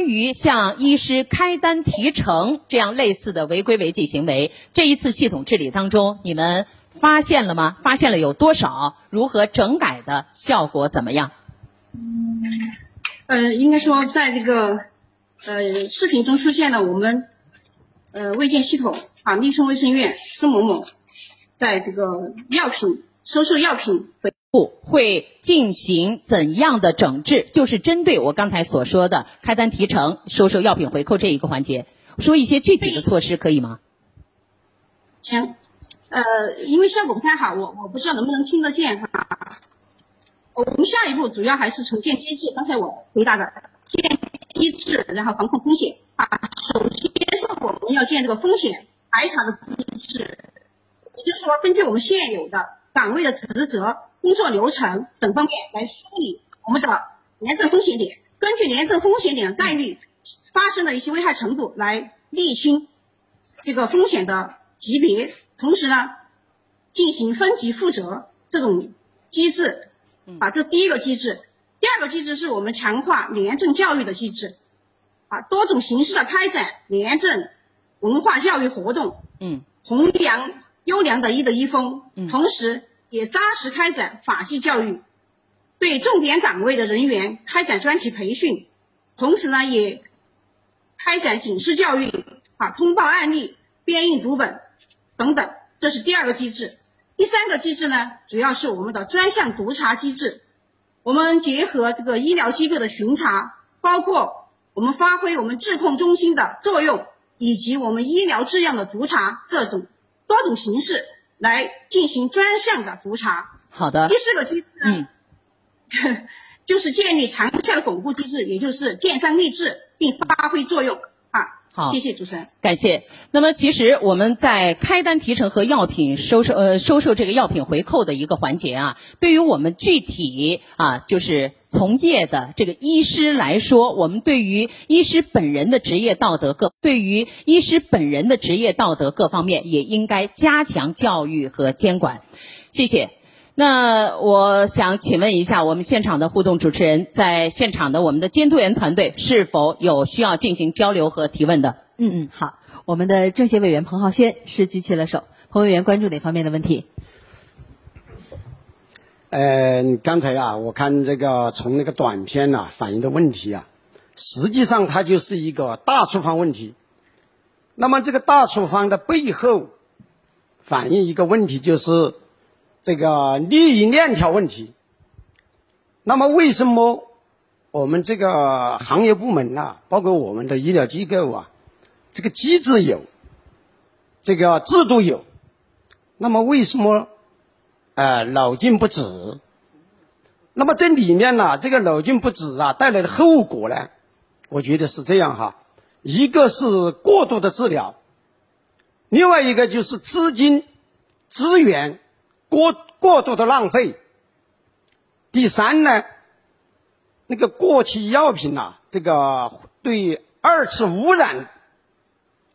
关于像医师开单提成这样类似的违规违纪行为，这一次系统治理当中，你们发现了吗？发现了有多少？如何整改的效果怎么样？嗯呃，应该说，在这个呃视频中出现了我们呃卫健系统啊，密村卫生院苏某某在这个药品收受药品部会进行怎样的整治？就是针对我刚才所说的开单提成、收受药品回扣这一个环节，说一些具体的措施可以吗？行，呃，因为效果不太好，我我不知道能不能听得见哈。我们下一步主要还是从建机制，刚才我回答的建机制，然后防控风险啊。首先是我们要建这个风险排查的机制，也就是说，根据我们现有的岗位的职责、工作流程等方面来梳理我们的廉政风险点，根据廉政风险点的概率发生的一些危害程度来厘清这个风险的级别，同时呢，进行分级负责这种机制。啊，这第一个机制，第二个机制是我们强化廉政教育的机制，啊，多种形式的开展廉政文化教育活动，嗯，弘扬优良的医德医风，嗯，同时也扎实开展法纪教育，对重点岗位的人员开展专题培训，同时呢，也开展警示教育，啊，通报案例、编印读本等等，这是第二个机制。第三个机制呢，主要是我们的专项督查机制。我们结合这个医疗机构的巡查，包括我们发挥我们质控中心的作用，以及我们医疗质量的督查，这种多种形式来进行专项的督查。好的。第四个机制呢，就是建立长效的巩固机制，也就是建章立制并发挥作用。好，谢谢主持人，感谢。那么，其实我们在开单提成和药品收受呃收受这个药品回扣的一个环节啊，对于我们具体啊就是从业的这个医师来说，我们对于医师本人的职业道德各对于医师本人的职业道德各方面也应该加强教育和监管。谢谢。那我想请问一下，我们现场的互动主持人，在现场的我们的监督员团队是否有需要进行交流和提问的？嗯嗯，好，我们的政协委员彭浩轩是举起了手，彭委员关注哪方面的问题？呃，刚才啊，我看这个从那个短片呐反映的问题啊，实际上它就是一个大处方问题。那么这个大处方的背后，反映一个问题就是。这个利益链条问题，那么为什么我们这个行业部门啊，包括我们的医疗机构啊，这个机制有，这个制度有，那么为什么呃脑筋不止？那么这里面呢，这个脑筋不止啊带来的后果呢，我觉得是这样哈，一个是过度的治疗，另外一个就是资金资源。过过度的浪费。第三呢，那个过期药品呐，这个对二次污染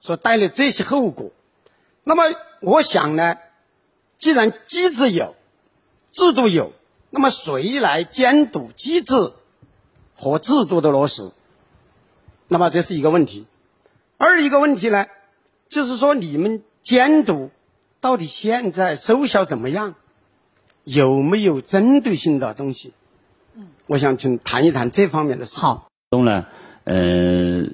所带来这些后果。那么我想呢，既然机制有，制度有，那么谁来监督机制和制度的落实？那么这是一个问题。二一个问题呢，就是说你们监督。到底现在收效怎么样？有没有针对性的东西？嗯，我想请谈一谈这方面的事。好，中呢，呃，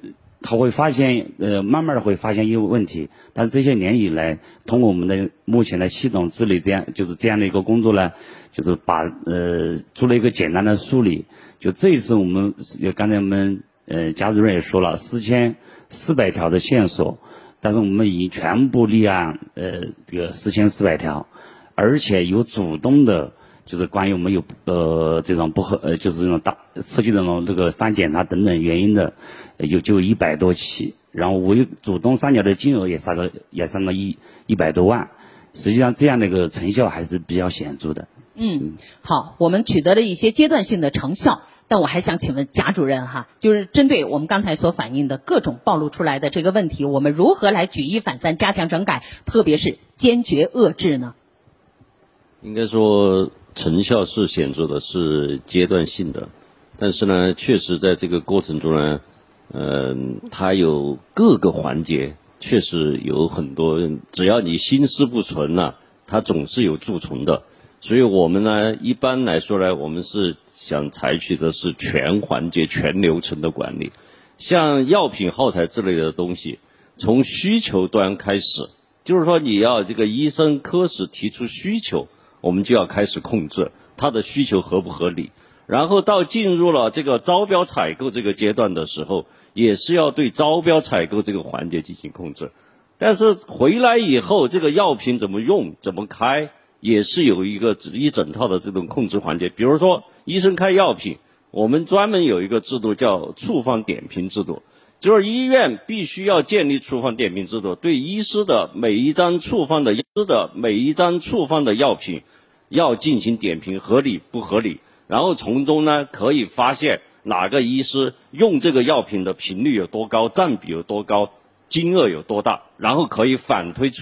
他会发现，呃，慢慢的会发现一个问题。但是这些年以来，通过我们的目前的系统治理，这样就是这样的一个工作呢，就是把呃做了一个简单的梳理。就这一次我们，就刚才我们呃贾主任也说了，四千四百条的线索。但是我们已经全部立案，呃，这个四千四百条，而且有主动的，就是关于我们有呃这种不合，呃就是这种大涉及这种这个翻检查等等原因的，有就一百多起，然后未主动上缴的金额也上个也上了一一百多万，实际上这样的一个成效还是比较显著的。嗯，好，我们取得了一些阶段性的成效。但我还想请问贾主任哈，就是针对我们刚才所反映的各种暴露出来的这个问题，我们如何来举一反三，加强整改，特别是坚决遏制呢？应该说成效是显著的，是阶段性的，但是呢，确实在这个过程中呢，嗯，它有各个环节，确实有很多，只要你心思不纯呐、它总是有蛀虫的。所以我们呢，一般来说呢，我们是想采取的是全环节、全流程的管理。像药品耗材之类的东西，从需求端开始，就是说你要这个医生科室提出需求，我们就要开始控制它的需求合不合理。然后到进入了这个招标采购这个阶段的时候，也是要对招标采购这个环节进行控制。但是回来以后，这个药品怎么用、怎么开，也是有一个一整套的这种控制环节。比如说，医生开药品，我们专门有一个制度叫处方点评制度，就是医院必须要建立处方点评制度，对医师的每一张处方的医师的每一张处方的药品要进行点评，合理不合理，然后从中呢可以发现哪个医师用这个药品的频率有多高，占比有多高，金额有多大，然后可以反推出